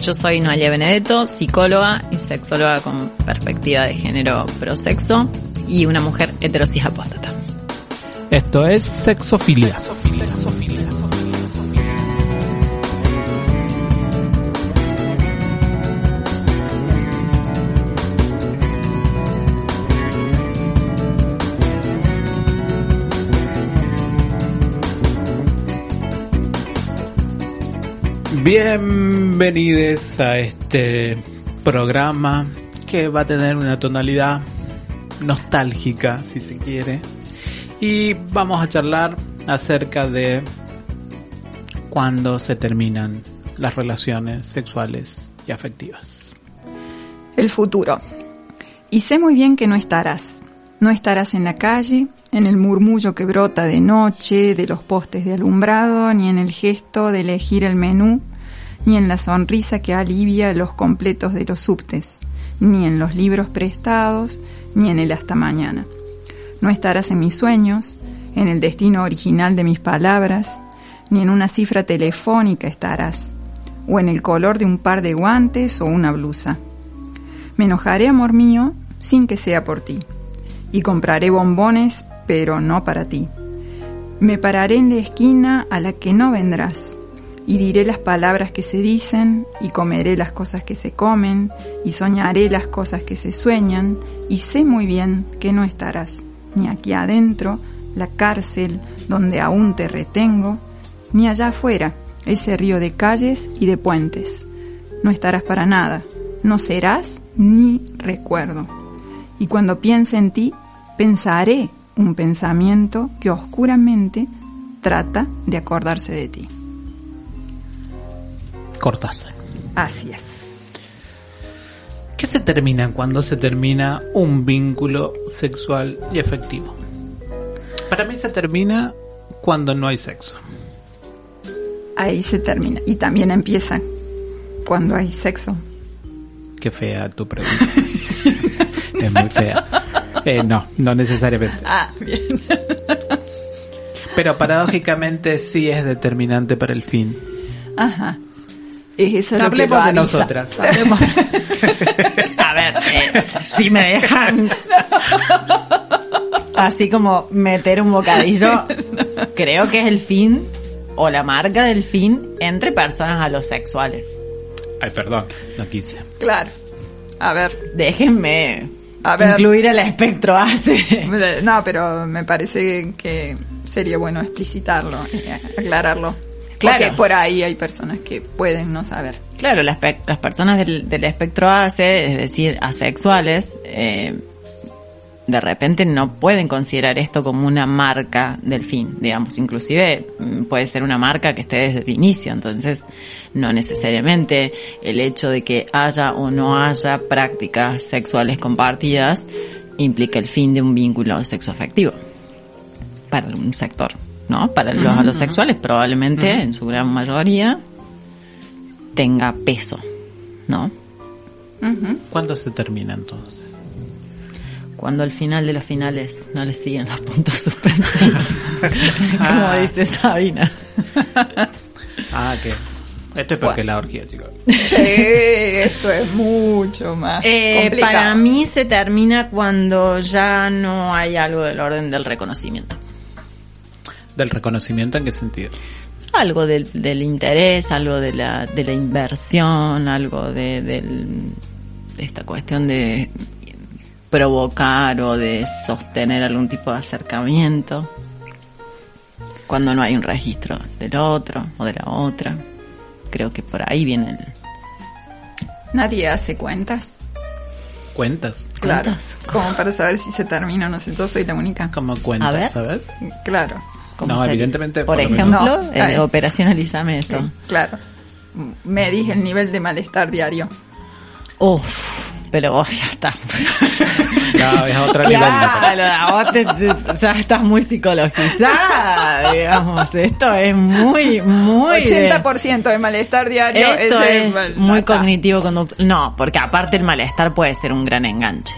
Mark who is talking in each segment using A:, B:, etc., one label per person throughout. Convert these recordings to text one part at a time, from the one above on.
A: Yo soy Noelia Benedetto, psicóloga y sexóloga con perspectiva de género prosexo y una mujer heterosis apóstata.
B: Esto es Sexofilia. Bienvenidos a este programa que va a tener una tonalidad nostálgica, si se quiere. Y vamos a charlar acerca de cuándo se terminan las relaciones sexuales y afectivas.
C: El futuro. Y sé muy bien que no estarás. No estarás en la calle, en el murmullo que brota de noche, de los postes de alumbrado, ni en el gesto de elegir el menú, ni en la sonrisa que alivia los completos de los subtes, ni en los libros prestados, ni en el hasta mañana. No estarás en mis sueños, en el destino original de mis palabras, ni en una cifra telefónica estarás, o en el color de un par de guantes o una blusa. Me enojaré, amor mío, sin que sea por ti, y compraré bombones, pero no para ti. Me pararé en la esquina a la que no vendrás, y diré las palabras que se dicen, y comeré las cosas que se comen, y soñaré las cosas que se sueñan, y sé muy bien que no estarás, ni aquí adentro, la cárcel donde aún te retengo, ni allá afuera, ese río de calles y de puentes. No estarás para nada, no serás ni recuerdo. Y cuando piense en ti, pensaré un pensamiento que oscuramente trata de acordarse de ti.
B: Cortázar.
C: Así es.
B: ¿Qué se termina cuando se termina un vínculo sexual y efectivo? Para mí se termina cuando no hay sexo.
C: Ahí se termina. Y también empieza cuando hay sexo.
B: Qué fea tu pregunta. es muy fea. Eh, no, no necesariamente.
C: Ah, bien.
B: Pero paradójicamente sí es determinante para el fin.
C: Ajá. Es eso lo que
B: Hablemos
C: lo
B: de nosotras.
C: Hablemos-
A: A ver, eh, si me dejan así como meter un bocadillo, creo que es el fin o la marca del fin entre personas alosexuales.
B: Ay, perdón, no quise.
C: Claro. A ver.
A: Déjenme
C: A ver.
A: incluir el espectro ACE.
C: No, pero me parece que sería bueno explicitarlo, eh, aclararlo.
A: Claro.
C: Porque por ahí hay personas que pueden no saber.
A: Claro, las, pe- las personas del, del espectro ACE, es decir, asexuales, eh, de repente no pueden considerar esto como una marca del fin, digamos, inclusive mm, puede ser una marca que esté desde el inicio, entonces no necesariamente el hecho de que haya o no haya prácticas sexuales compartidas implica el fin de un vínculo sexoafectivo para un sector, ¿no? Para los alosexuales probablemente, en su gran mayoría, tenga peso, ¿no?
B: ¿Cuándo se termina entonces?
A: Cuando al final de los finales no le siguen los puntos suspensivos. Como
B: Ah.
A: dice Sabina.
B: Ah, que esto es porque la orgía, chicos.
C: Sí, esto es mucho más
A: Eh,
C: complicado.
A: para mí se termina cuando ya no hay algo del orden del reconocimiento.
B: ¿Del reconocimiento en qué sentido?
A: Algo del, del interés, algo de la, de la inversión, algo de, del- de esta cuestión de provocar o de sostener algún tipo de acercamiento. Cuando no hay un registro del otro o de la otra. Creo que por ahí viene el...
C: Nadie hace cuentas.
B: ¿Cuentas?
C: Claro.
A: ¿Cuentas?
C: Como para saber si se termina o no sé. Yo soy la única.
B: ¿Cómo cuentas?
A: A ver.
B: A ver.
C: Claro.
A: ¿Cómo
B: No,
A: sería?
B: evidentemente,
A: Por,
B: por lo
A: ejemplo,
C: No,
A: eh, operacionalízame esto.
C: Sí, claro. Me dije el nivel de malestar diario.
A: Uf, pero vos ya está.
B: Ya es a otro nivel.
A: Claro, vos te- ya estás muy psicologizada, digamos. Esto es muy, muy. de-
C: 80% de malestar diario.
A: Esto es muy cognitivo conductual. No, porque aparte el malestar puede ser un gran enganche.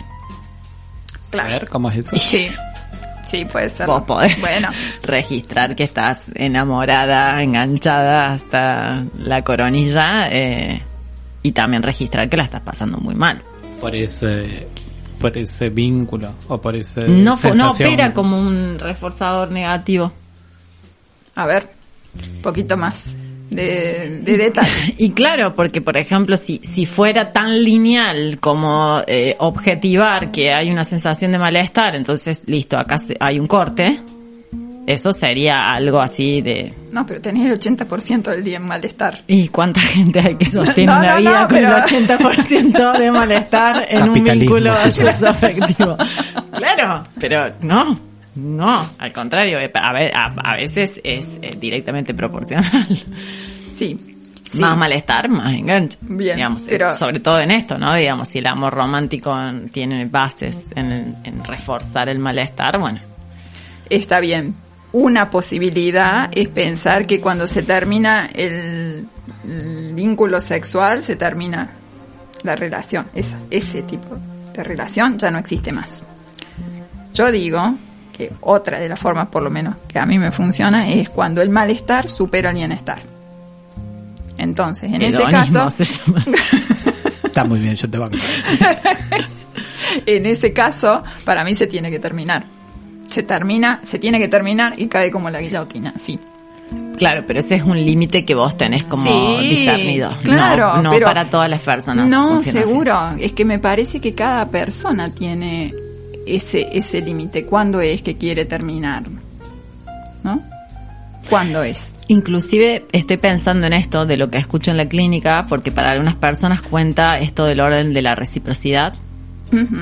B: A ver, ¿cómo es eso?
C: Sí. Sí, puede ser.
A: Vos podés
C: Bueno,
A: registrar que estás enamorada, enganchada hasta la coronilla eh, y también registrar que la estás pasando muy mal.
B: Por ese, por ese vínculo o por ese
A: No, no opera como un reforzador negativo.
C: a ver, un poquito más de, de detalle.
A: Y claro, porque por ejemplo, si, si fuera tan lineal como eh, objetivar que hay una sensación de malestar, entonces listo, acá se- hay un corte, eso sería algo así de...
C: No, pero tenés el 80% del día en malestar.
A: ¿Y cuánta gente hay que sostiene
C: No,
A: una
C: no,
A: vida
C: no,
A: con
C: pero-
A: el 80% de malestar en un vínculo afectivo? Claro, pero no, no, al contrario, eh, a, ve- a- a veces es eh, directamente proporcional.
C: Sí. sí.
A: Más malestar, más enganche.
C: Bien,
A: Digamos,
C: pero-
A: sobre todo en esto, ¿no? Digamos, si el amor romántico tiene bases en, en reforzar el malestar, bueno,
C: Está bien. Una posibilidad es pensar que cuando se termina el, el vínculo sexual, se termina la relación. Esa, ese tipo de relación ya no existe más. Yo digo que otra de las formas, por lo menos, que a mí me funciona, es cuando el malestar supera el bienestar. Entonces, en ese caso,
A: se llama.
B: Está muy bien, yo te banco.
C: en ese caso, para mí se tiene que terminar. Se termina, se tiene que terminar y cae como la guillotina, sí.
A: Claro, pero ese es un límite que vos tenés como
C: Sí,
A: discernido.
C: claro,
A: no, no
C: pero-
A: para todas las personas.
C: No,
A: así.
C: seguro. Es que me parece que cada persona tiene ese, ese límite. ¿Cuándo es que quiere terminar? ¿No? ¿Cuándo es?
A: Inclusive estoy pensando en esto de lo que escucho en la clínica, porque para algunas personas cuenta esto del orden de la reciprocidad.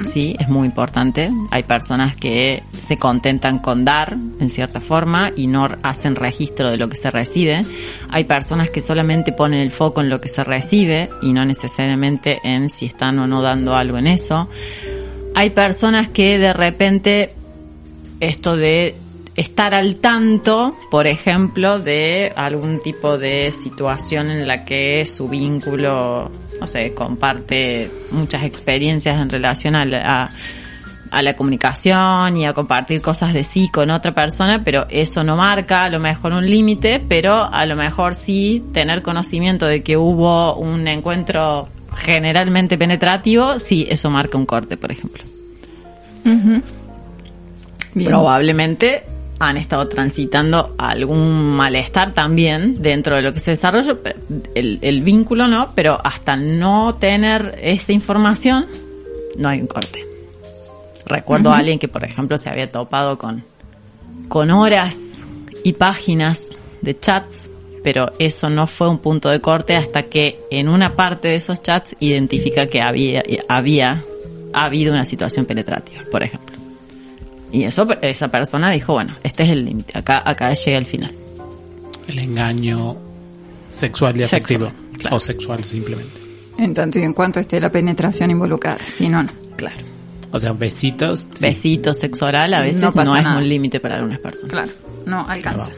A: Sí, es muy importante. Hay personas que se contentan con dar, en cierta forma, y no hacen registro de lo que se recibe. Hay personas que solamente ponen el foco en lo que se recibe y no necesariamente en si están o no dando algo en eso. Hay personas que de repente esto de estar al tanto, por ejemplo, de algún tipo de situación en la que su vínculo, no sé, comparte muchas experiencias en relación a la, a- la comunicación y a compartir cosas de sí con otra persona, pero eso no marca a lo mejor un límite, pero a lo mejor sí tener conocimiento de que hubo un encuentro generalmente penetrativo, sí, eso marca un corte, por ejemplo. Probablemente han estado transitando algún malestar también dentro de lo que se el, el vínculo no, pero hasta no tener esta información, no hay un corte. Recuerdo a alguien que, por ejemplo, se había topado con, con horas y páginas de chats, pero eso no fue un punto de corte hasta que en una parte de esos chats identifica que había, había habido una situación penetrativa, por ejemplo. Y eso, esa persona dijo, bueno, este es el límite, acá, acá llega el final.
B: El engaño sexual y
A: Sexual,
B: afectivo.
A: claro.
B: O sexual simplemente.
C: En tanto y en cuanto esté la penetración involucrada. Si no, no.
A: Claro.
B: O sea, besitos. sí.
A: Besito sexual a veces
C: No
A: es
C: nada.
A: un límite para algunas personas.
C: Claro. No alcanza.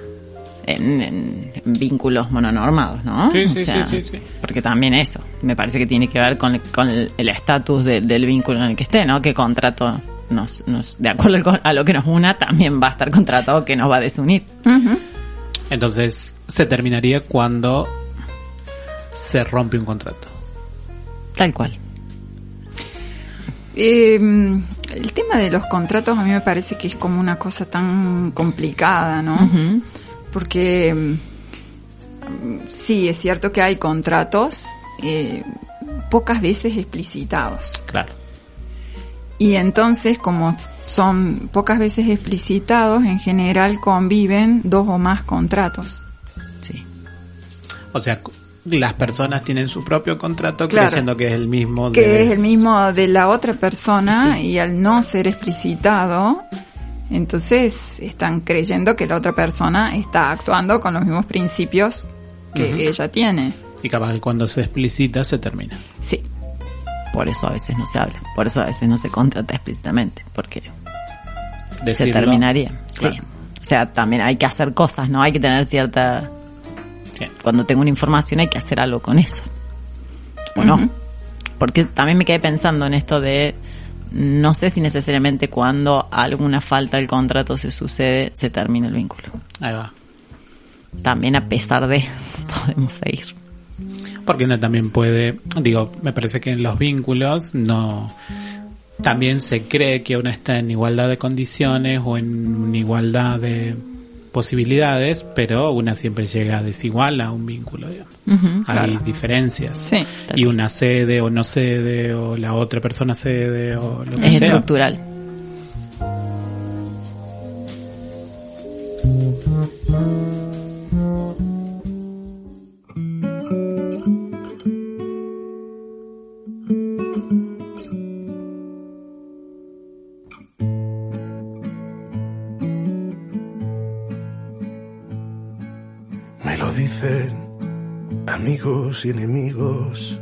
A: En, en vínculos mononormados, ¿no?
B: Sí, sí,
A: O sea,
B: sí, sí, sí.
A: Porque también eso, me parece que tiene que ver con, con el estatus de- del vínculo en el que esté, ¿no? Que contrato nos, nos, de acuerdo al co- a lo que nos una, también va a estar contratado que nos va a desunir.
B: Entonces, se terminaría cuando se rompe un contrato.
A: Tal cual.
C: Eh, el tema de los contratos a mí me parece que es como una cosa tan complicada, ¿no?
A: Ujú.
C: Porque mm, sí, es cierto que hay contratos eh, pocas veces explicitados.
B: Claro.
C: Y entonces, como son pocas veces explicitados, en general conviven dos o más contratos.
A: Sí.
B: O sea, las personas tienen su propio contrato
C: Claro.
B: creyendo que es el mismo
C: Que
B: de-
C: es el mismo de la otra persona
A: Sí.
C: y al no ser explicitado, entonces están creyendo que la otra persona está actuando con los mismos principios que ella tiene.
B: Y capaz que cuando se explicita se termina.
C: Sí.
A: por eso a veces no se habla, por eso a veces no se contrata explícitamente, porque se terminaría.
B: Claro.
A: Sí. O sea, también hay que hacer cosas, ¿no? Hay que tener cierta...
B: Sí.
A: Cuando tengo una información hay que hacer algo con eso. ¿O no? Porque también me quedé pensando en esto de... No sé si necesariamente cuando alguna falta del contrato se sucede, se termina el vínculo.
B: Ahí va.
A: También a pesar de... Podemos seguir.
B: Porque uno también puede, digo, me parece que en los vínculos no, también se cree que uno está en igualdad de condiciones o en igualdad de posibilidades, pero una siempre llega desigual a un vínculo, digamos.
A: Ujú,
B: Hay
A: claro.
B: diferencias.
C: Sí.
B: Y una cede o no cede, o la otra persona cede, o lo que
A: Es
B: sea.
A: estructural.
D: Enemigos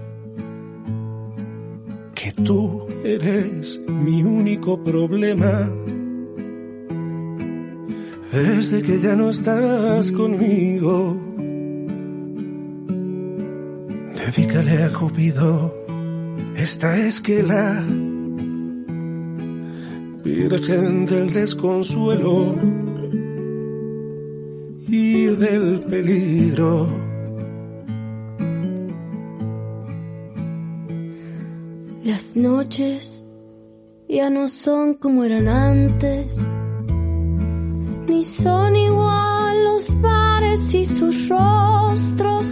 D: que tú eres mi único problema. Desde que ya no estás conmigo, dedícale a Cupido esta esquela, Virgen del desconsuelo y del peligro.
E: Las noches ya no son como eran antes, ni son igual los bares y sus rostros.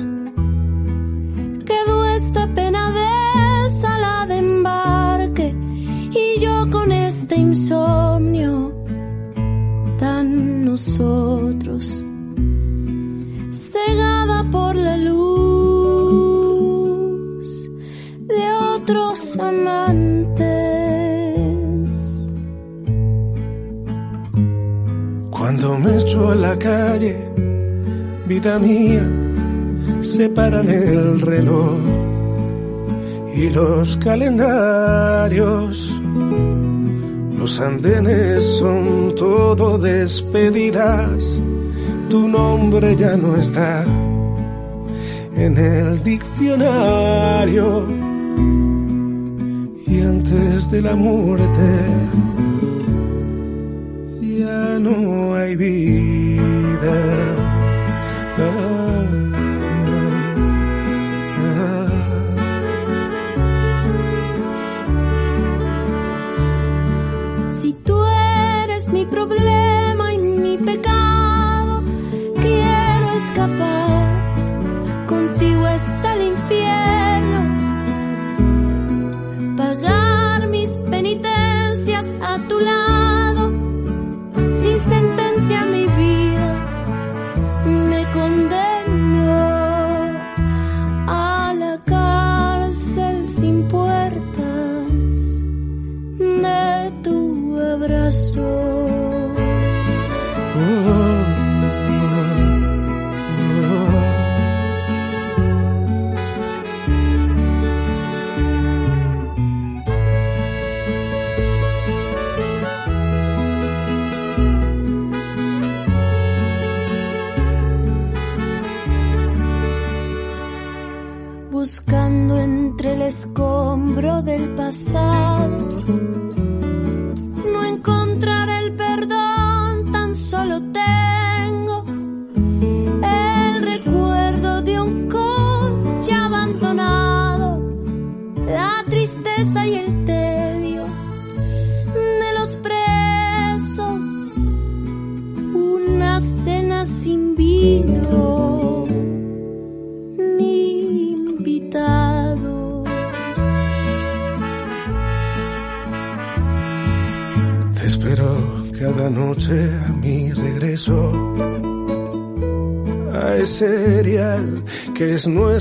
D: Mía, se paran el reloj y los calendarios. Los andenes son todo despedidas, tu nombre ya no está en el diccionario. Y antes de la muerte, ya no hay vida.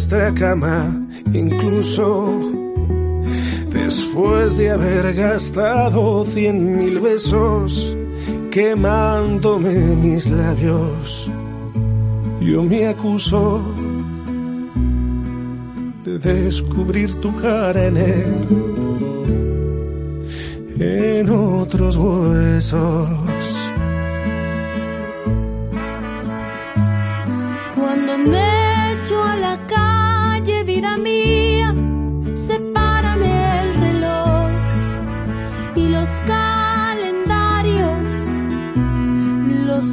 D: Nuestra cama, incluso después de haber gastado cien mil besos quemándome mis labios. Yo me acuso de descubrir tu cara en él, en otros huesos.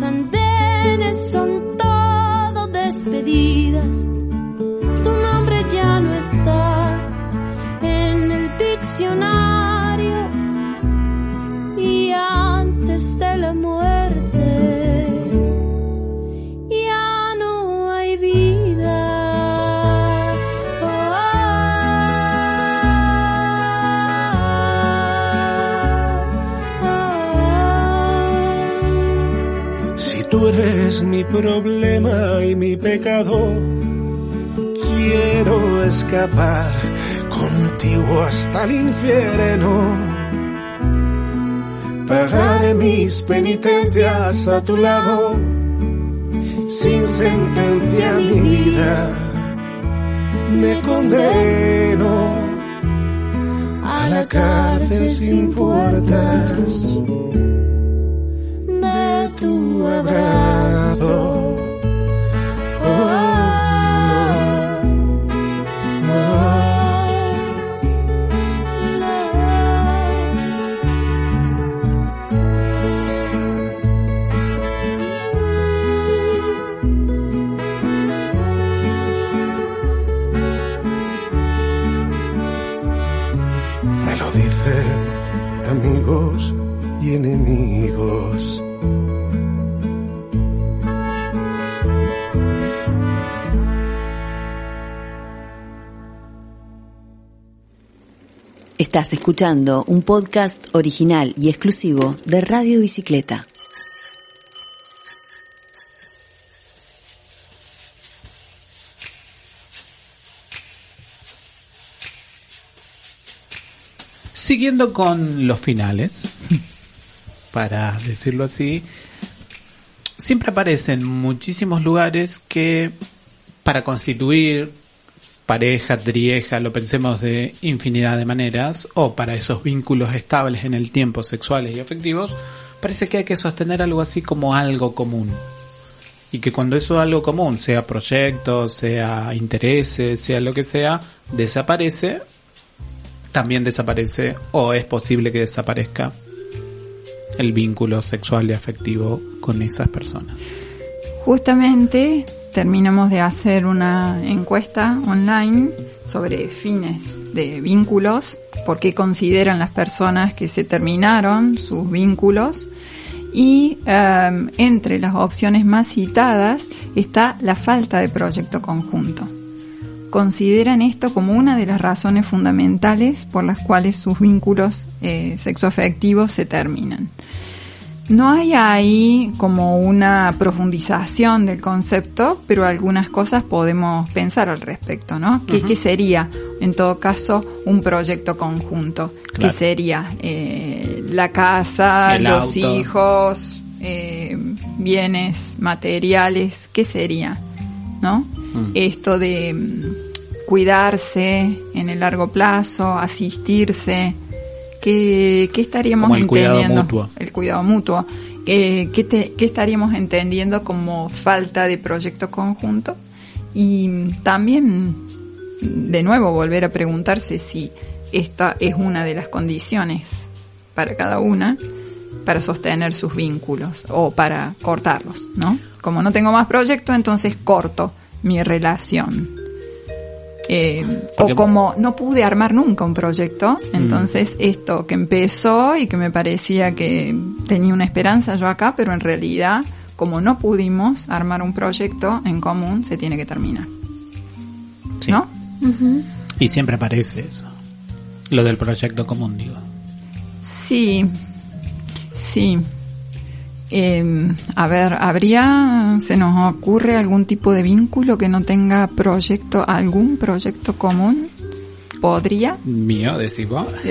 E: Los
D: problema y mi pecado, quiero escapar contigo hasta el infierno. Pagaré mis penitencias a tu lado, sin sentencia mi vida. Me condeno a la cárcel sin puertas
E: de tu
D: abrazo. Me
F: Estás escuchando un podcast original y exclusivo de Radio Bicicleta.
B: Siguiendo con los finales, para decirlo así, siempre aparecen muchísimos lugares que para constituir pareja, trieja, lo pensemos de infinidad de maneras, o para esos vínculos estables en el tiempo sexuales y afectivos, parece que hay que sostener algo así como algo común. Y que cuando eso algo común, sea proyecto, sea intereses, sea lo que sea, desaparece, también desaparece o es posible que desaparezca el vínculo sexual y afectivo con esas personas.
C: Justamente terminamos de hacer una encuesta online sobre fines de vínculos, por qué consideran las personas que se terminaron sus vínculos y um, entre las opciones más citadas está la falta de proyecto conjunto. Consideran esto como una de las razones fundamentales por las cuales sus vínculos eh, sexoafectivos se terminan. No hay ahí como una profundización del concepto, pero algunas cosas podemos pensar al respecto, ¿no? ¿Qué, qué sería, en todo caso, un proyecto conjunto?
B: Claro.
C: ¿Qué sería? Eh, la casa,
B: El
C: los
B: auto.
C: hijos, eh, bienes materiales, ¿qué sería? ¿No?
B: Mm.
C: Esto de mm, cuidarse en el largo plazo, asistirse, ¿qué, qué estaríamos
B: Como el cuidado
C: entendiendo?
B: mutuo.
C: El cuidado mutuo. Eh, ¿qué, te- qué estaríamos entendiendo como falta de proyecto conjunto? Y también, de nuevo, volver a preguntarse si esta es una de las condiciones para cada una para sostener sus vínculos o para cortarlos, ¿no? Como no tengo más proyecto, entonces corto mi relación. Eh, o como no pude armar nunca un proyecto, entonces esto que empezó y que me parecía que tenía una esperanza yo acá, pero en realidad, como no pudimos armar un proyecto en común, se tiene que terminar.
B: Sí.
C: ¿No?
B: Y siempre aparece eso. Lo del proyecto común, digo.
C: Sí, sí. Eh, a ver, ¿habría, se nos ocurre algún tipo de vínculo que no tenga proyecto, algún proyecto común? ¿Podría?
B: Mío, decís vos.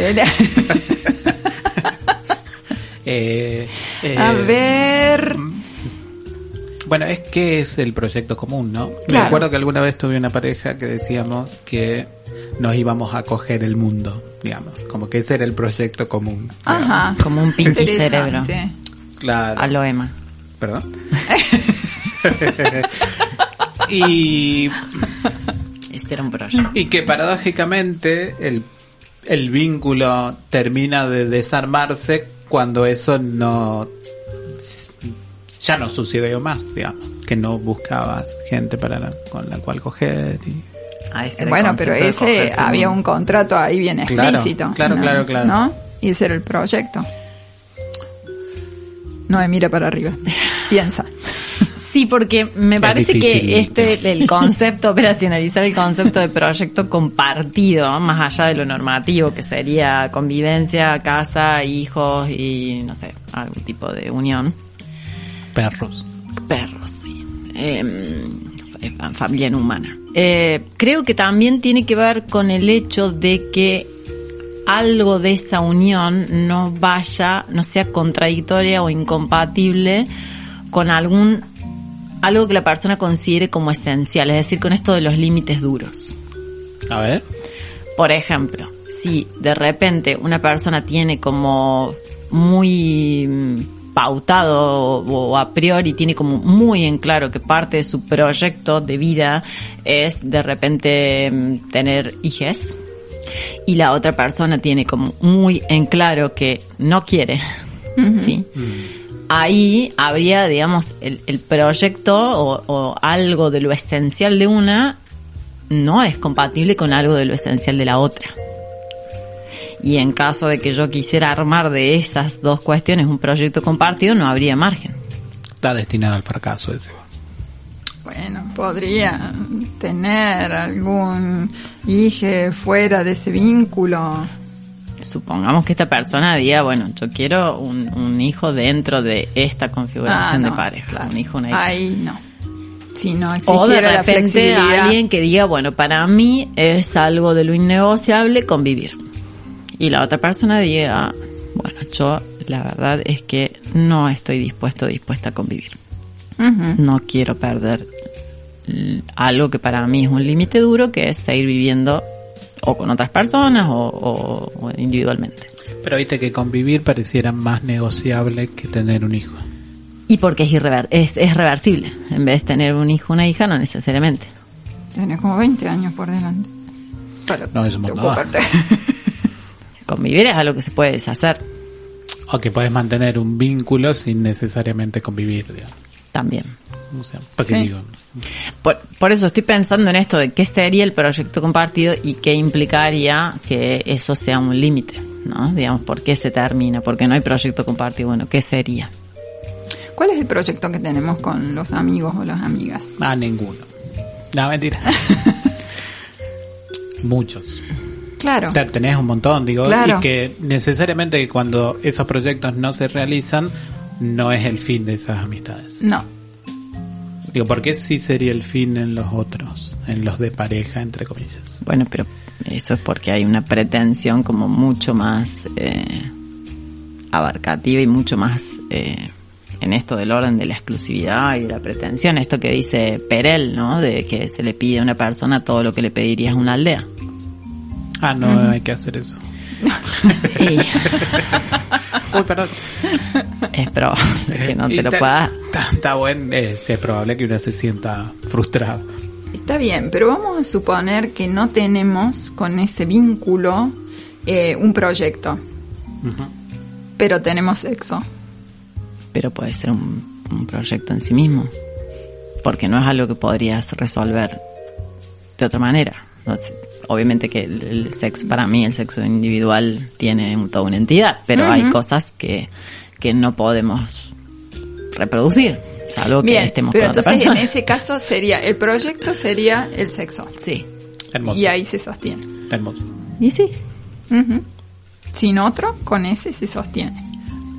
B: Eh, eh,
C: A ver,
B: Bueno, es que es el proyecto común, ¿no? Me acuerdo que alguna vez tuve una pareja que decíamos que nos íbamos a coger el mundo, digamos, como que ese era el proyecto común.
C: Ajá.
A: Como un pinky cerebro.
B: Claro.
A: A lo Emma.
B: Perdón. y,
A: era un proyecto.
B: y que paradójicamente el, el vínculo termina de desarmarse cuando eso no ya no sucedió más, digamos, que no buscabas gente para la- con la cual coger y
A: Ah, ese era el
C: Bueno, pero ese había un contrato ahí bien
B: Claro,
C: explícito.
B: claro,
C: ¿no?
B: claro, claro.
C: ¿No? Y ese era el proyecto. No me mira para arriba. Piensa.
A: Sí, porque me
B: Es
A: parece
B: difícil.
A: que este, el concepto, operacionalizar el concepto de proyecto compartido, más allá de lo normativo, que sería convivencia, casa, hijos y, no sé, algún tipo de unión.
B: perros.
A: Perros, sí. Eh, familia no humana. Eh, creo que también tiene que ver con el hecho de que algo de esa unión no vaya, no sea contradictoria o incompatible con algún algo que la persona considere como esencial, es decir, con esto de los límites duros.
B: A ver.
A: Por ejemplo, si de repente una persona tiene como muy mm, pautado o a priori tiene como muy en claro que parte de su proyecto de vida es de repente mm, tener hijos y la otra persona tiene como muy en claro que no quiere, ¿sí? Ahí habría, digamos, el, el proyecto o, o algo de lo esencial de una no es compatible con algo de lo esencial de la otra. Y en caso de que yo quisiera armar de esas dos cuestiones un proyecto compartido, no habría margen.
B: Está destinado al fracaso ese.
C: Bueno, podría tener algún hijo fuera de ese vínculo.
A: Supongamos que esta persona diga, bueno, yo quiero un, un hijo dentro de esta configuración
C: Ah,
A: de pareja,
C: claro.
A: un hijo, una hija.
C: Ahí no. Si no
A: O de
C: la
A: repente alguien que diga, bueno, para mí es algo de lo innegociable convivir. Y la otra persona diga, bueno, yo la verdad es que no estoy dispuesto o dispuesta a convivir. No quiero perder algo que para mí es un límite duro, que es seguir viviendo o con otras personas o, o- o individualmente.
B: Pero viste que convivir pareciera más negociable que tener un hijo.
A: Y porque es, irrever es, es reversible. En vez de tener un hijo o una hija, no necesariamente.
C: Tenés como 20 años por delante. Para
B: No, es un.
A: Convivir es algo que se puede deshacer
B: O que puedes mantener un vínculo sin necesariamente convivir, digamos.
A: También.
B: O sea, porque
C: Sí.
B: digo,
A: Por, por eso estoy pensando en esto de qué sería el proyecto compartido y qué implicaría que eso sea un límite, ¿no? Digamos, ¿por qué se termina? Porque no hay proyecto compartido. Bueno, ¿qué sería?
C: ¿Cuál es el proyecto que tenemos con los amigos o las amigas?
B: ah, ninguno. No, mentira. Muchos.
C: Claro.
B: O sea, tenés un montón, digo,
C: Claro.
B: y que necesariamente cuando esos proyectos no se realizan, no es el fin de esas amistades.
C: No.
B: Digo, ¿por qué sí sería el fin en los otros? En los de pareja, entre comillas.
A: Bueno, pero eso es porque hay una pretensión como mucho más eh, abarcativa y mucho más eh, en esto del orden de la exclusividad y de la pretensión. Esto que dice Perel, ¿no? De que se le pide a una persona todo lo que le pedirías a una aldea.
B: Ah, no, hay que hacer eso. Uy, perdón.
A: es probable que no
B: Y
A: te lo
B: está-
A: puedas.
B: Está, está bueno, eh, es probable que uno se sienta frustrado.
C: Está bien, pero vamos a suponer que no tenemos con ese vínculo eh, un proyecto, pero tenemos sexo.
A: pero puede ser un, un proyecto en sí mismo. Porque no es algo que podrías resolver de otra manera. No sé, obviamente que el, el sexo, para mí el sexo individual tiene un- toda una entidad, pero hay cosas que, que no podemos reproducir, salvo que estemos
C: pero
A: con otra
C: entonces en
A: persona.
C: ese caso sería, el proyecto sería el sexo.
A: Sí,
B: Hermoso.
C: Y ahí se sostiene.
B: Hermoso.
A: y sí.
C: Sin otro, con ese se sostiene.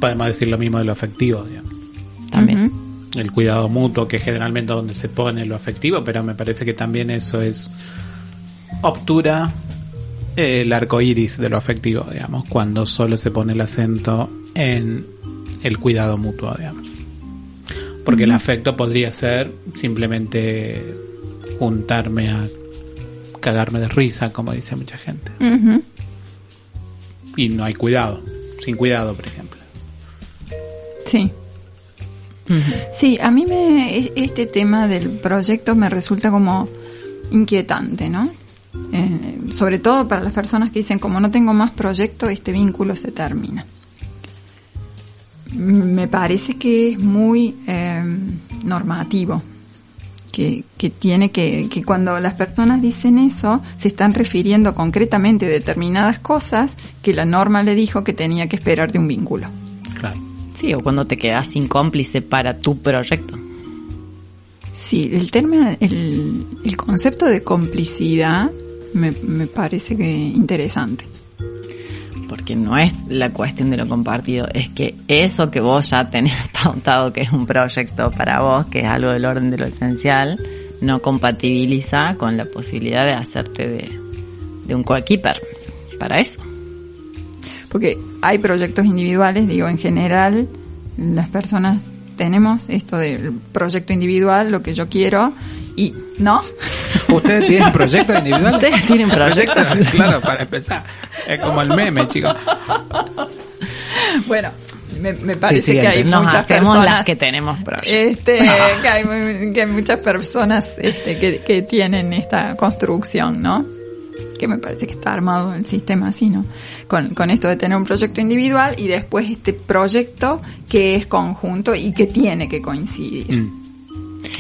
B: Podemos decir lo mismo de lo afectivo, digamos.
A: también.
B: El cuidado mutuo, que es generalmente donde se pone lo afectivo, pero me parece que también eso es obtura eh, el arco iris de lo afectivo, digamos, cuando solo se pone el acento en el cuidado mutuo, digamos. Porque el afecto podría ser simplemente juntarme a cagarme de risa, como dice mucha gente. Y no hay cuidado, sin cuidado, por ejemplo.
C: Sí. Sí, a mí me, e- este tema del proyecto me resulta como inquietante, ¿no? Eh, sobre todo para las personas que dicen, como no tengo más proyecto, este vínculo se termina. Me parece que es muy eh, normativo, que, que tiene que, que cuando las personas dicen eso, se están refiriendo concretamente a determinadas cosas que la norma le dijo que tenía que esperar de un vínculo.
B: Claro.
A: Sí, o cuando te quedas sin cómplice para tu proyecto.
C: Sí, el tema, el, el concepto de complicidad me, me parece que interesante.
A: Porque no es la cuestión de lo compartido, es que eso que vos ya tenés pautado que es un proyecto para vos, que es algo del orden de lo esencial, no compatibiliza con la posibilidad de hacerte de, de un coequiper para eso.
C: Porque hay proyectos individuales, digo, en general, las personas tenemos esto del proyecto individual, lo que yo quiero, y no,
B: ¿Ustedes tienen proyectos individuales?
A: Ustedes tienen proyectos.
B: claro, para empezar. Es como el meme, chicos.
C: bueno, me, me parece
B: Sí,
C: que hay muchas personas
A: las que tenemos
C: este, que, hay, muy- que hay muchas personas este, que, que tienen esta construcción, ¿no? Que me parece que está armado el sistema así, ¿no? Con, con esto de tener un proyecto individual y después este proyecto que es conjunto y que tiene que coincidir,
B: Mm.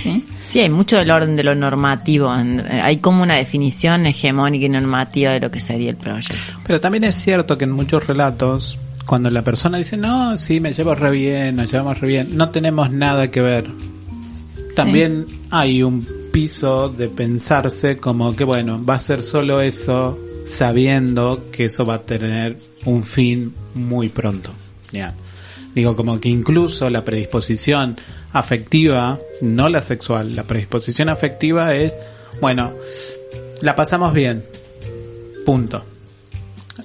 C: ¿sí?
A: Sí, hay mucho del orden de lo normativo. eh, Hay como una definición hegemónica y normativa de lo que sería el proyecto.
B: Pero también es cierto que en muchos relatos, cuando la persona dice, no, sí, me llevo re bien, nos llevamos re bien, no tenemos nada que ver. También hay un piso de pensarse como que, bueno, va a ser solo eso, sabiendo que eso va a tener un fin muy pronto. Digo, como que incluso la predisposición afectiva, no la sexual, la predisposición afectiva es, bueno, la pasamos bien, punto.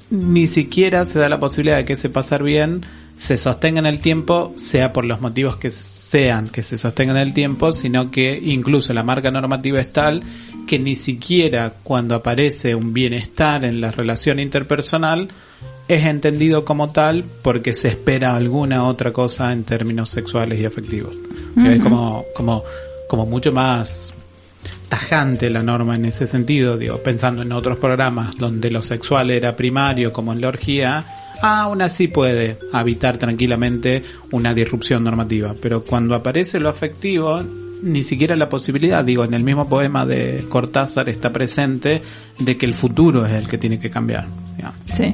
B: Ni siquiera se da la posibilidad de que ese pasar bien se sostenga en el tiempo, sea por los motivos que sean que se sostenga en el tiempo, sino que incluso la marca normativa es tal que ni siquiera cuando aparece un bienestar en la relación interpersonal es entendido como tal porque se espera alguna otra cosa en términos sexuales y afectivos. Es como, como, como mucho más tajante la norma en ese sentido, digo, pensando en otros programas donde lo sexual era primario, como en la orgía, aún así puede habitar tranquilamente una disrupción normativa, pero cuando aparece lo afectivo, ni siquiera la posibilidad, digo, en el mismo poema de Cortázar está presente de que el futuro es el que tiene que cambiar.
C: Sí.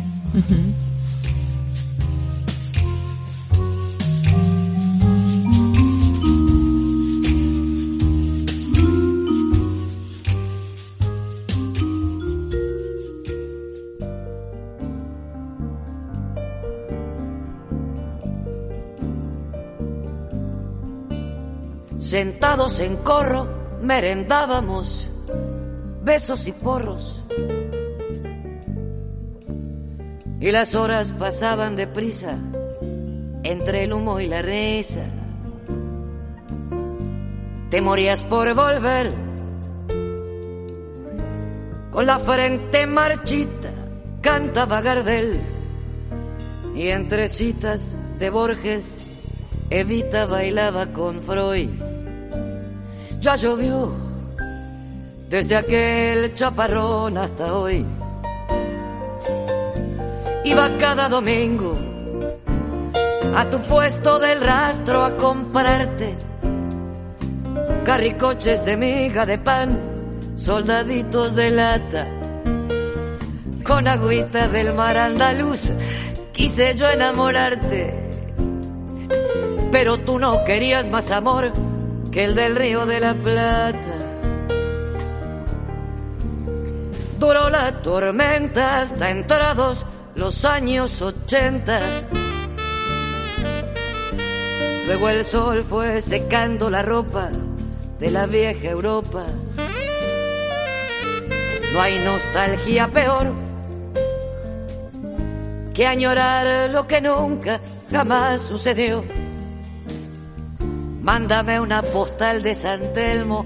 G: Sentados en corro, merendábamos besos y porros. Y las horas pasaban deprisa entre el humo y la risa. Te morías por volver con la frente marchita, cantaba Gardel. Y entre citas de Borges, Evita bailaba con Freud. Ya llovió desde aquel chaparrón hasta hoy. Iba cada domingo a tu puesto del rastro a comprarte carricoches de miga de pan, soldaditos de lata, con agüita del mar andaluz. Quise yo enamorarte, pero tú no querías más amor que el del río de la Plata. Duró la tormenta hasta entrados los años ochenta. Luego el sol fue secando la ropa de la vieja Europa. No hay nostalgia peor que añorar lo que nunca jamás sucedió. Mándame una postal de San Telmo,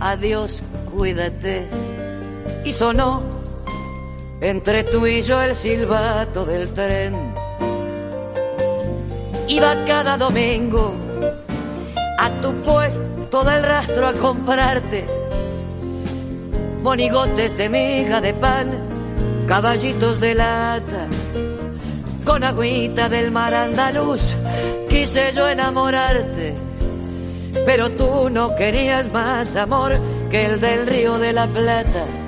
G: adiós, cuídate. Y sonó entre tú y yo el silbato del tren. Iba cada domingo a tu puesto del rastro a comprarte monigotes de miga de pan, caballitos de lata, con agüita del mar andaluz, quise yo enamorarte, pero tú no querías más amor que el del río de la Plata.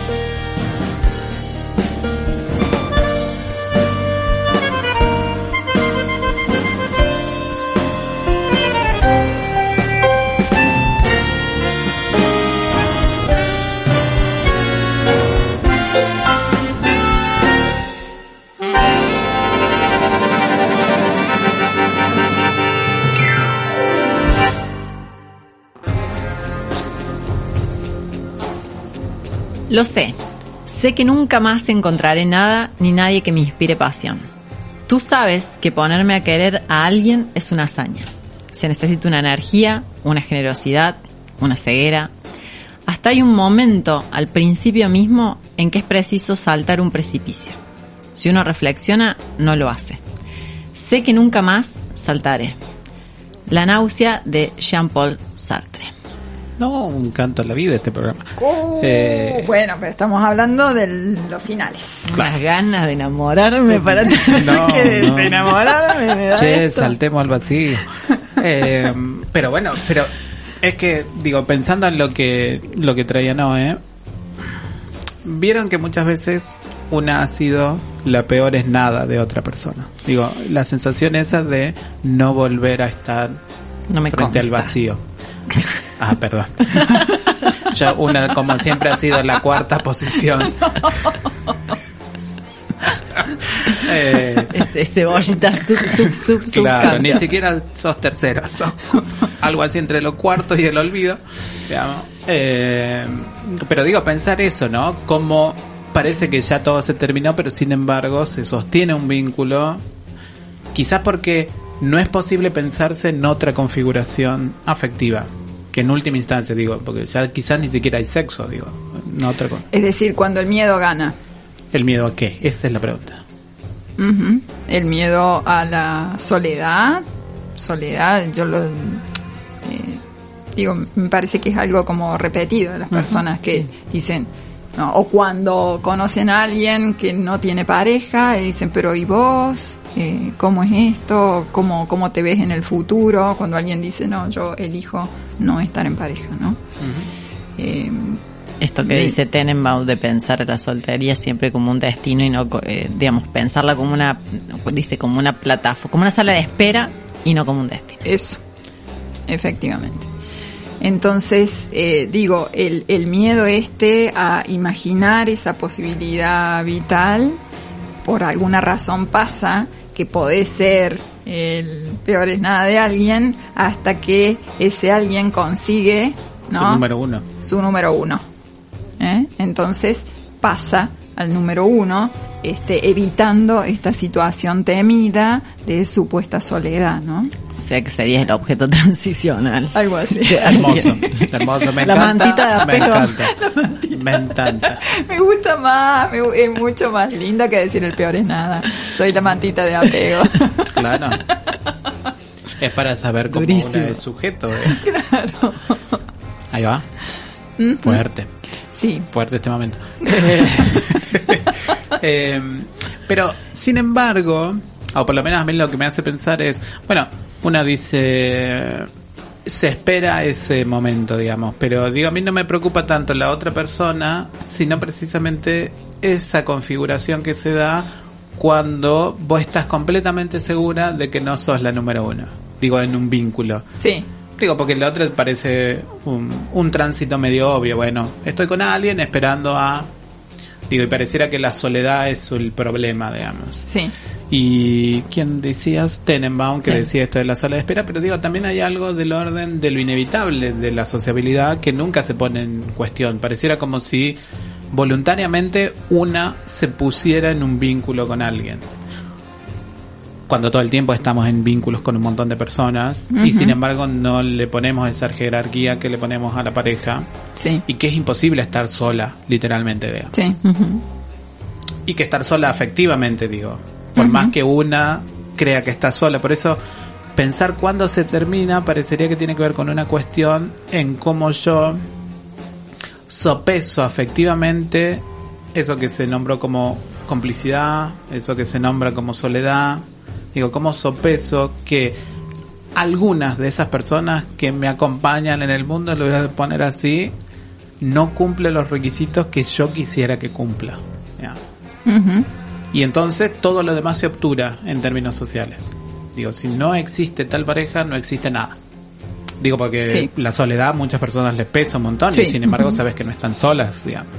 A: Lo sé. Sé que nunca más encontraré nada ni nadie que me inspire pasión. Tú sabes que ponerme a querer a alguien es una hazaña. Se necesita una energía, una generosidad, una ceguera. Hasta hay un momento al principio mismo en que es preciso saltar un precipicio. Si uno reflexiona, no lo hace. Sé que nunca más saltaré. La náusea de Jean-Paul Sartre.
B: No, un canto a la vida este programa.
C: Uh,
B: Eh,
C: Bueno, pero estamos hablando de los finales.
A: Las ganas de enamorarme para tener
B: No,
A: que
B: no.
A: desenamorarme. me da
B: Che,
A: esto.
B: saltemos al vacío. Eh, pero bueno, pero es que, digo, pensando en lo que, lo que traía Noé, vieron que muchas veces una ha sido la peor es nada de otra persona. Digo, la sensación esa de no volver a estar
A: No me
B: frente al vacío. Ah, perdón. Ya una, como siempre, ha sido la cuarta posición. Eh,
A: Ese cebollita sub, sub, sub, sub.
B: Claro, ni siquiera sos tercero, sos algo así entre los cuartos y el olvido. digamos. Eh, pero digo, pensar eso, ¿no? Como parece que ya todo se terminó, pero sin embargo se sostiene un vínculo, quizás porque no es posible pensarse en otra configuración afectiva, que en última instancia, digo, porque ya quizás ni siquiera hay sexo, digo, no otra cosa.
C: Es decir, cuando el miedo gana.
B: ¿El miedo a qué? Esa es la pregunta.
C: Ujú. El miedo a la soledad. Soledad, yo lo. eh, digo, me parece que es algo como repetido de las personas que dicen. no, o cuando conocen a alguien que no tiene pareja y dicen, pero ¿y vos? Eh, ¿Cómo es esto? ¿Cómo, ¿Cómo te ves en el futuro? Cuando alguien dice, no, yo elijo no estar en pareja, ¿no? Eh,
A: Esto que
C: de-
A: dice Tenenbaum de pensar la soltería siempre como un destino y no, co- eh, digamos, pensarla como una, dice, como una plataforma, como una sala de espera y no como un destino.
C: Eso, efectivamente. Entonces, eh, digo, el, el miedo este a imaginar esa posibilidad vital, por alguna razón pasa que podés ser el peor es nada de alguien hasta que ese alguien consigue
B: Su número uno.
C: su número uno. ¿eh? Entonces pasa al número uno, este, evitando esta situación temida de supuesta soledad, ¿no?
A: O sea que sería el objeto transicional.
C: Algo así.
B: Hermoso, hermoso, me
A: La
B: encanta.
A: mantita de
B: me
A: apego.
B: encanta. Me encanta.
C: Me gusta más, me es mucho más linda que decir el peor es nada. Soy la mantita de apego.
B: Claro. Es para saber cómo
A: Durísimo.
B: uno es sujeto. ¿eh? Ahí va. Fuerte.
C: Sí,
B: Fuerte este momento. Eh, pero, sin embargo, o por lo menos a mí lo que me hace pensar es, bueno, una dice, se espera ese momento, digamos, pero digo, a mí no me preocupa tanto la otra persona, sino precisamente esa configuración que se da cuando vos estás completamente segura de que no sos la número uno. Digo, en un vínculo.
C: sí,
B: Digo, porque la otra parece un, un tránsito medio obvio. Bueno, estoy con alguien esperando a... Digo, y pareciera que la soledad es el problema, digamos.
C: sí.
B: Y quién decías, Tenenbaum, que
A: Sí.
B: decía esto de la sala de espera, pero digo, también hay algo del orden de lo inevitable de la sociabilidad que nunca se pone en cuestión. Pareciera como si voluntariamente una se pusiera en un vínculo con alguien. Cuando todo el tiempo estamos en vínculos con un montón de personas y sin embargo no le ponemos esa jerarquía que le ponemos a la pareja
C: Sí,
B: y que es imposible estar sola, literalmente,
C: sí.
A: Ujú.
B: y que estar sola afectivamente, digo. Por más que una crea que está sola. Por eso, pensar cuándo se termina parecería que tiene que ver con una cuestión en cómo yo sopeso afectivamente eso que se nombró como complicidad, eso que se nombra como soledad. Digo, cómo sopeso que algunas de esas personas que me acompañan en el mundo, lo voy a poner así, no cumple los requisitos que yo quisiera que cumpla. Ya. Y entonces todo lo demás se obtura en términos sociales. Digo, si no existe tal pareja, no existe nada. Digo, porque
C: Sí.
B: la soledad a muchas personas les pesa un montón
C: Sí.
B: y sin embargo sabes que no están solas, digamos.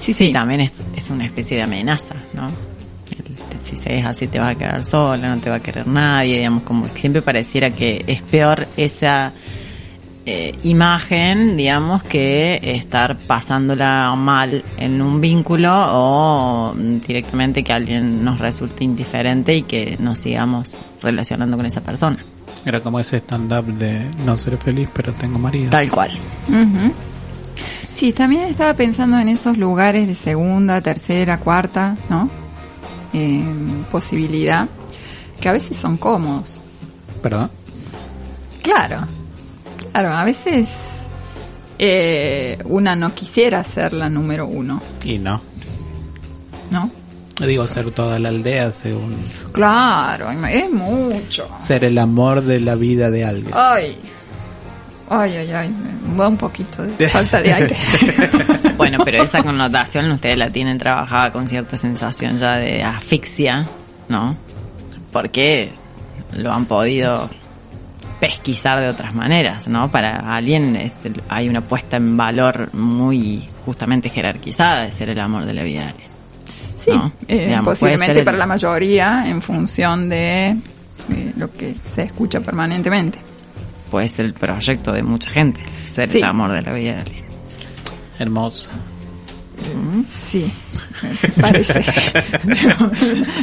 A: Sí, sí, también es, es una especie de amenaza, ¿no? Si se es así te vas a quedar sola, no te va a querer nadie, digamos, como siempre pareciera que es peor esa eh, imagen, digamos, que estar pasándola mal en un vínculo o directamente que alguien nos resulte indiferente y que nos sigamos relacionando con esa persona.
B: Era como ese stand-up de no ser feliz, pero tengo marido.
A: Tal cual.
C: Ujú. Sí, también estaba pensando en esos lugares de segunda, tercera, cuarta, ¿no? Eh, posibilidad, que a veces son cómodos.
B: ¿Perdón?
C: Claro, claro, a veces eh, una no quisiera ser la número uno,
B: Y no.
C: ¿no?
B: Digo, ser toda la aldea según
C: Claro, es mucho.
B: ser el amor de la vida de alguien.
C: Ay, ay, ay, ay, me da un poquito de falta de aire.
A: Bueno, pero esa connotación ustedes la tienen trabajada con cierta sensación ya de asfixia, ¿no? Porque lo han podido pesquisar de otras maneras, ¿no? Para alguien este, hay una puesta en valor muy justamente jerarquizada de ser el amor de la vida de alguien.
C: Sí,
A: ¿no?
C: eh,
A: Digamos,
C: posiblemente
A: el-
C: para la mayoría en función de eh, lo que se escucha permanentemente.
A: Puede ser el proyecto de mucha gente, ser
C: Sí.
A: el amor de la vida de alguien.
B: Hermoso.
C: Sí, me parece.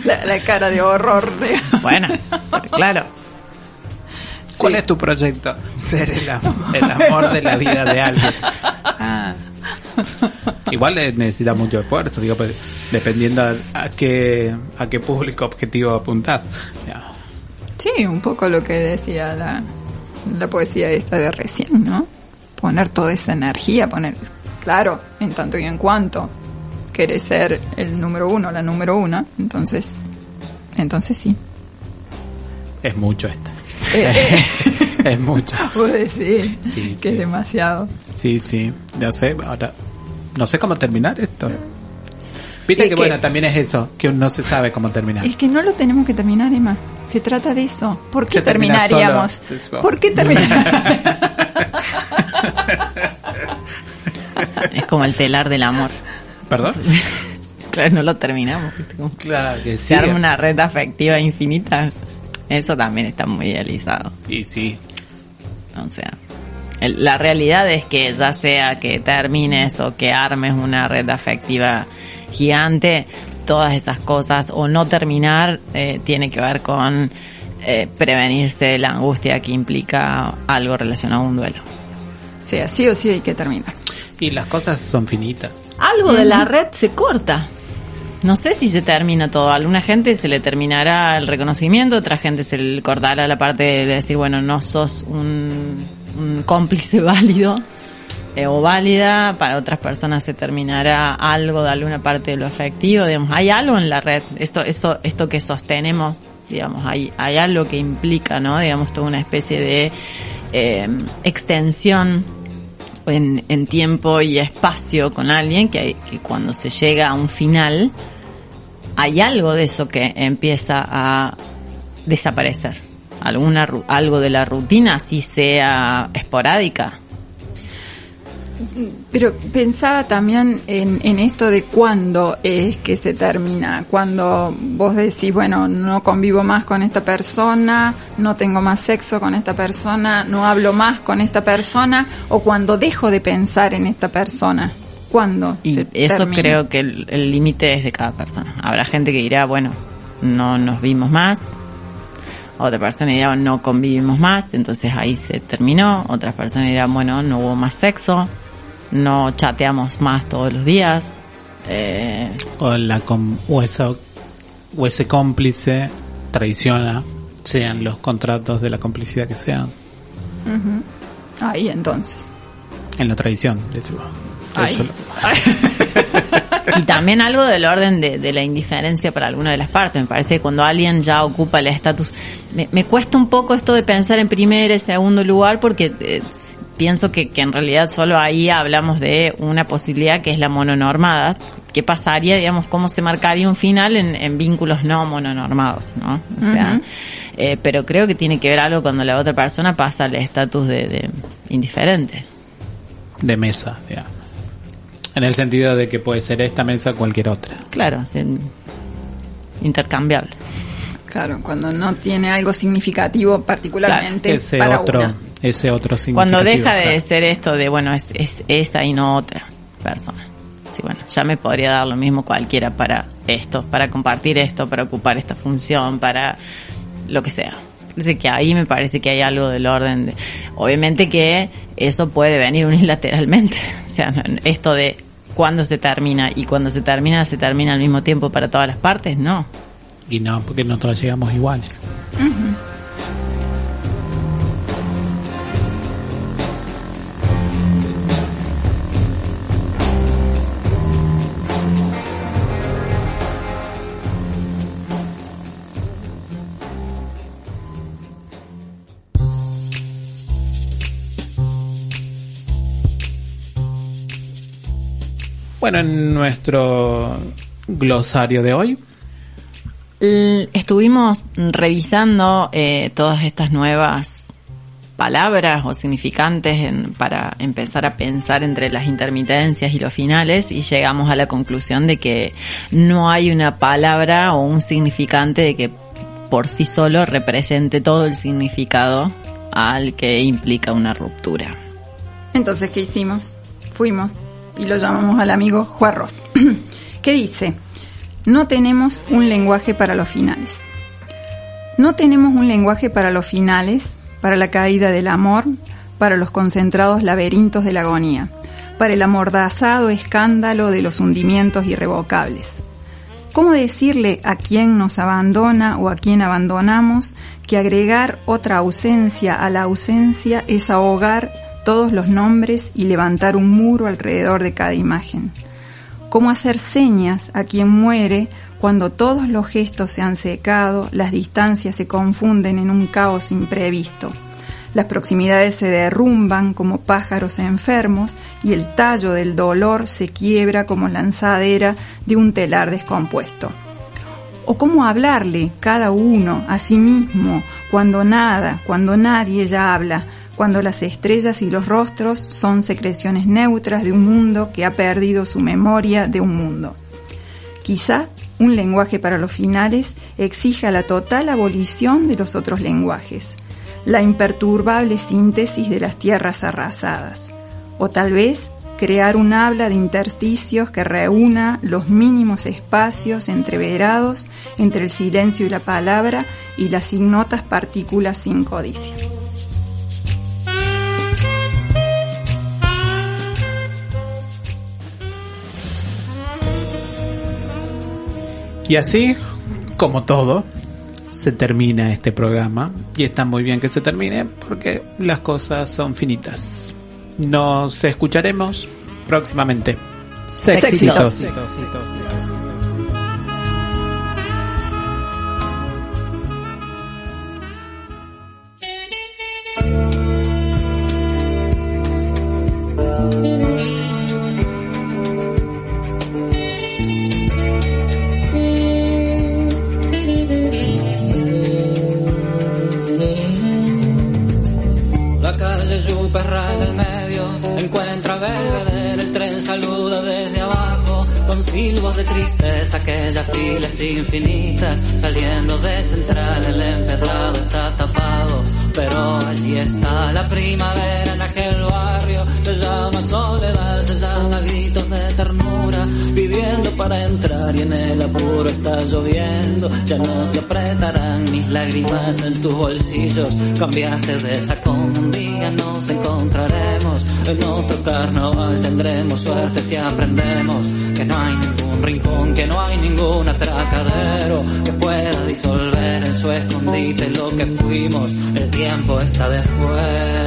C: la, la cara de horror. de-
A: Bueno, claro.
B: ¿Cuál es tu proyecto? Ser el, el amor de la vida de alguien. Ah. Igual necesita mucho esfuerzo, digo, pues, dependiendo a, a qué a qué público objetivo apuntás.
C: Sí, un poco lo que decía la, la poesía esta de recién, ¿no? Poner toda esa energía, poner, claro, en tanto y en cuanto querés ser el número uno, la número una, entonces, entonces sí.
B: Es mucho esto.
C: Eh, eh,
B: es mucho.
C: vos decís
B: Sí,
C: que
B: sí.
C: es demasiado.
B: Sí, sí. No sé, ahora. No sé cómo terminar esto. Viste
C: Es
B: que,
C: que-
B: bueno, también es eso, que no se sabe cómo terminar.
C: Es que no lo tenemos que terminar, Emma. Se trata de eso. ¿Por qué
B: Se termina
C: terminaríamos?
B: solo. Es-
C: ¿Por qué terminaríamos?
A: Es como el telar del amor.
B: ¿Perdón?
A: Claro, no lo terminamos.
B: Claro que
A: Se arma una red afectiva infinita. Eso también está muy idealizado.
B: Y sí.
A: O sea, el- la realidad es que ya sea que termines o que armes una red afectiva gigante, todas esas cosas o no terminar eh, tiene que ver con eh, prevenirse de la angustia que implica algo relacionado a un duelo.
C: Sea, sí o sí hay que terminar.
B: Y las cosas son finitas.
A: Algo de la red se corta. No sé si se termina todo. A alguna gente se le terminará el reconocimiento, otra gente se le cortará la parte de decir, bueno, no sos un, un cómplice válido eh, o válida. Para otras personas se terminará algo de alguna parte de lo afectivo. Digamos, hay algo en la red. Esto, esto, esto que sostenemos, digamos, hay, hay algo que implica, ¿no? Digamos, toda una especie de eh, extensión en, en tiempo y espacio con alguien que, hay- que cuando se llega a un final hay algo de eso que empieza a desaparecer alguna algo de la rutina así sea esporádica
C: Pero pensaba también en, en esto de cuándo es que se termina. Cuando vos decís, bueno, no convivo más con esta persona, no tengo más sexo con esta persona, no hablo más con esta persona, o cuando dejo de pensar en esta persona. ¿Cuándo?
A: y
C: se
A: eso
C: termina?
A: creo que el el límite es de cada persona habrá gente que dirá bueno no nos vimos más otra persona dirá no convivimos más entonces ahí se terminó otras personas dirán bueno no hubo más sexo no chateamos más todos los días eh,
B: O, la com- o, esa- o ese cómplice traiciona, sean los contratos de la complicidad que sean.
C: Ahí entonces.
B: En la traición.
C: Ahí.
B: Eso lo-
A: Y también algo del orden de, de la indiferencia para alguna de las partes. Me parece que cuando alguien ya ocupa el estatus, me, me cuesta un poco esto de pensar en primer y segundo lugar porque eh, pienso que, que en realidad solo ahí hablamos de una posibilidad que es la mononormada. ¿Qué pasaría, digamos, cómo se marcaría un final en, en vínculos no mononormados, ¿no? O sea, eh, pero creo que tiene que ver algo cuando la otra persona pasa al estatus de, de indiferente.
B: de mesa, digamos. En el sentido de que puede ser esta mesa o cualquier otra.
A: Claro, en- intercambiable.
C: Claro, cuando no tiene algo significativo particularmente
B: ese
C: para
B: otro,
C: una.
B: ese otro
A: Cuando
B: significativo,
A: deja de ser esto de, bueno, es, es esa y no otra persona. Sí, bueno, ya me podría dar lo mismo cualquiera para esto, para compartir esto, para ocupar esta función, para lo que sea. Así que ahí me parece que hay algo del orden de... Obviamente que eso puede venir unilateralmente. O sea, esto de cuándo se termina y cuando se termina, se termina al mismo tiempo para todas las partes, no.
B: Y no, porque no todos llegamos iguales. Bueno, en nuestro glosario de hoy
A: L- Estuvimos revisando eh, todas estas nuevas palabras o significantes en- para empezar a pensar entre las intermitencias y los finales y llegamos a la conclusión de que no hay una palabra o un significante de que por sí solo represente todo el significado al que implica una ruptura.
C: Entonces, ¿qué hicimos? Fuimos y lo llamamos al amigo Juarros. ¿Qué dice? No tenemos un lenguaje para los finales. No tenemos un lenguaje para los finales, para la caída del amor, para los concentrados laberintos de la agonía, para el amordazado escándalo de los hundimientos irrevocables. ¿Cómo decirle a quien nos abandona o a quien abandonamos que agregar otra ausencia a la ausencia es ahogar todos los nombres y levantar un muro alrededor de cada imagen? ¿Cómo hacer señas a quien muere cuando todos los gestos se han secado, las distancias se confunden en un caos imprevisto? Las proximidades se derrumban como pájaros enfermos y el tallo del dolor se quiebra como lanzadera de un telar descompuesto. O cómo hablarle cada uno a sí mismo cuando nada, cuando nadie ya habla, cuando las estrellas y los rostros son secreciones neutras de un mundo que ha perdido su memoria de un mundo. Quizá un lenguaje para los finales exija la total abolición de los otros lenguajes, la imperturbable síntesis de las tierras arrasadas, o tal vez crear un habla de intersticios que reúna los mínimos espacios entreverados entre el silencio y la palabra y las ignotas partículas sin codicia.
B: Y así, como todo, se termina este programa. Y está muy bien que se termine porque las cosas son finitas. Nos escucharemos próximamente.
A: Éxitos.
H: La infinitas saliendo de central, el empedrado está tapado, pero allí está la primavera en aquel barrio, se llama soledad, se llama gritos de ternura, viviendo para entrar y en el apuro está lloviendo, ya no se apretarán mis lágrimas en tus bolsillos, cambiaste de saco un día nos encontraremos, en otro carnaval tendremos suerte si aprendemos que no hay rincón, que no hay ningún atracadero que pueda disolver en su escondite lo que fuimos, el tiempo está después.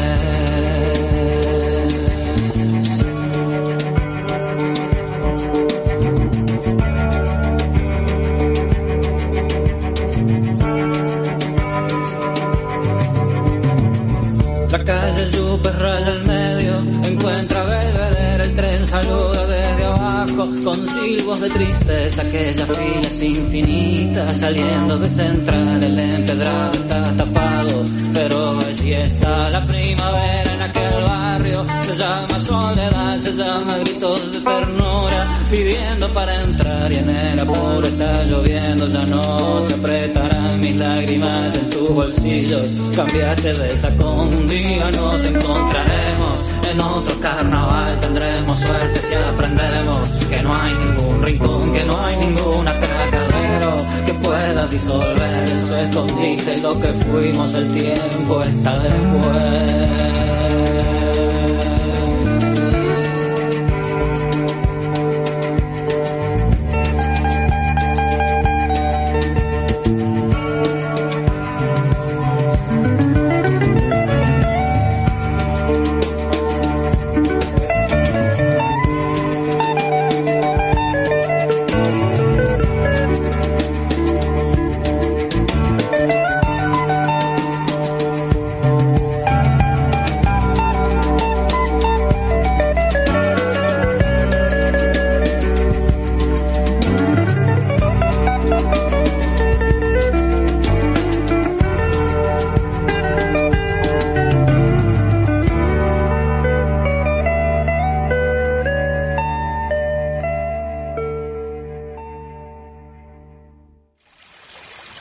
H: De tristeza, aquellas filas infinitas, saliendo de central, el empedrado está tapado, pero allí está la primavera en aquel barrio, se llama soledad, se llama gritos de ternura, pidiendo para entrar y en el apuro está lloviendo, ya no se apretarán mis lágrimas en tus bolsillos, cambiaste de sacón, un día nos encontraremos, en otro carnaval tendremos suerte si aprendemos que no hay ningún rincón, que no hay ningún atracadero que pueda disolver en su escondite lo que fuimos, el tiempo está después.